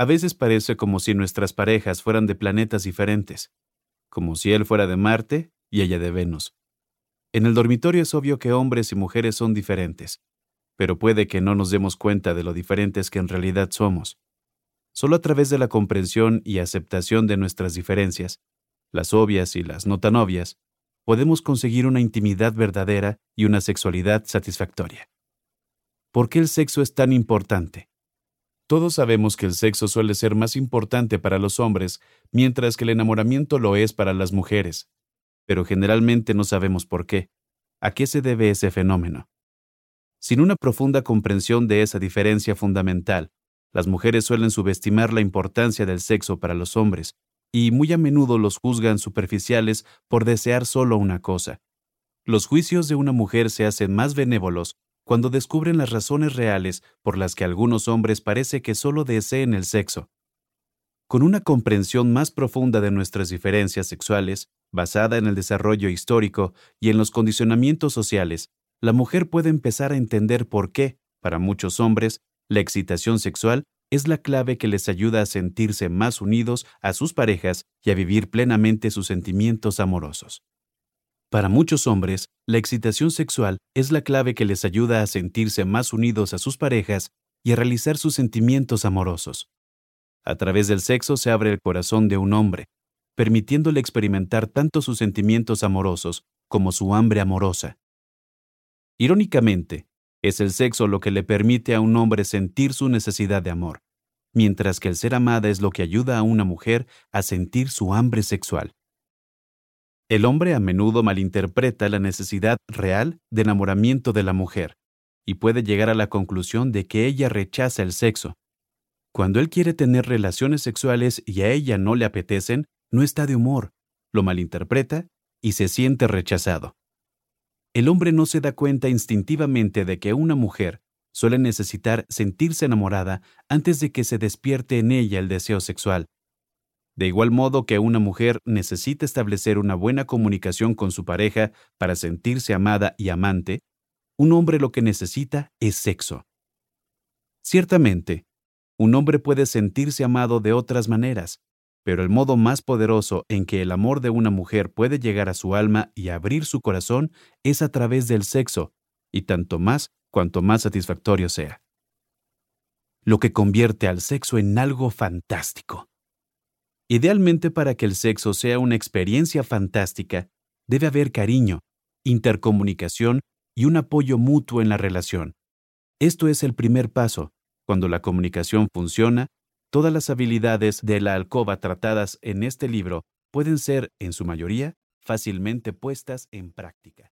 A veces parece como si nuestras parejas fueran de planetas diferentes, como si él fuera de Marte y ella de Venus. En el dormitorio es obvio que hombres y mujeres son diferentes, pero puede que no nos demos cuenta de lo diferentes que en realidad somos. Solo a través de la comprensión y aceptación de nuestras diferencias, las obvias y las no tan obvias, podemos conseguir una intimidad verdadera y una sexualidad satisfactoria. ¿Por qué el sexo es tan importante? Todos sabemos que el sexo suele ser más importante para los hombres, mientras que el enamoramiento lo es para las mujeres, pero generalmente no sabemos por qué. ¿A qué se debe ese fenómeno? Sin una profunda comprensión de esa diferencia fundamental, las mujeres suelen subestimar la importancia del sexo para los hombres, y muy a menudo los juzgan superficiales por desear solo una cosa. Los juicios de una mujer se hacen más benévolos cuando descubren las razones reales por las que algunos hombres parece que solo deseen el sexo. Con una comprensión más profunda de nuestras diferencias sexuales, basada en el desarrollo histórico y en los condicionamientos sociales, la mujer puede empezar a entender por qué, para muchos hombres, la excitación sexual es la clave que les ayuda a sentirse más unidos a sus parejas y a vivir plenamente sus sentimientos amorosos. Para muchos hombres, la excitación sexual es la clave que les ayuda a sentirse más unidos a sus parejas y a realizar sus sentimientos amorosos. A través del sexo se abre el corazón de un hombre, permitiéndole experimentar tanto sus sentimientos amorosos como su hambre amorosa. Irónicamente, es el sexo lo que le permite a un hombre sentir su necesidad de amor, mientras que el ser amada es lo que ayuda a una mujer a sentir su hambre sexual. El hombre a menudo malinterpreta la necesidad real de enamoramiento de la mujer y puede llegar a la conclusión de que ella rechaza el sexo. Cuando él quiere tener relaciones sexuales y a ella no le apetecen, no está de humor, lo malinterpreta y se siente rechazado. El hombre no se da cuenta instintivamente de que una mujer suele necesitar sentirse enamorada antes de que se despierte en ella el deseo sexual. De igual modo que una mujer necesita establecer una buena comunicación con su pareja para sentirse amada y amante, un hombre lo que necesita es sexo. Ciertamente, un hombre puede sentirse amado de otras maneras, pero el modo más poderoso en que el amor de una mujer puede llegar a su alma y abrir su corazón es a través del sexo, y tanto más cuanto más satisfactorio sea. Lo que convierte al sexo en algo fantástico. Idealmente para que el sexo sea una experiencia fantástica, debe haber cariño, intercomunicación y un apoyo mutuo en la relación. Esto es el primer paso. Cuando la comunicación funciona, Todas las habilidades de la alcoba tratadas en este libro pueden ser, en su mayoría, fácilmente puestas en práctica.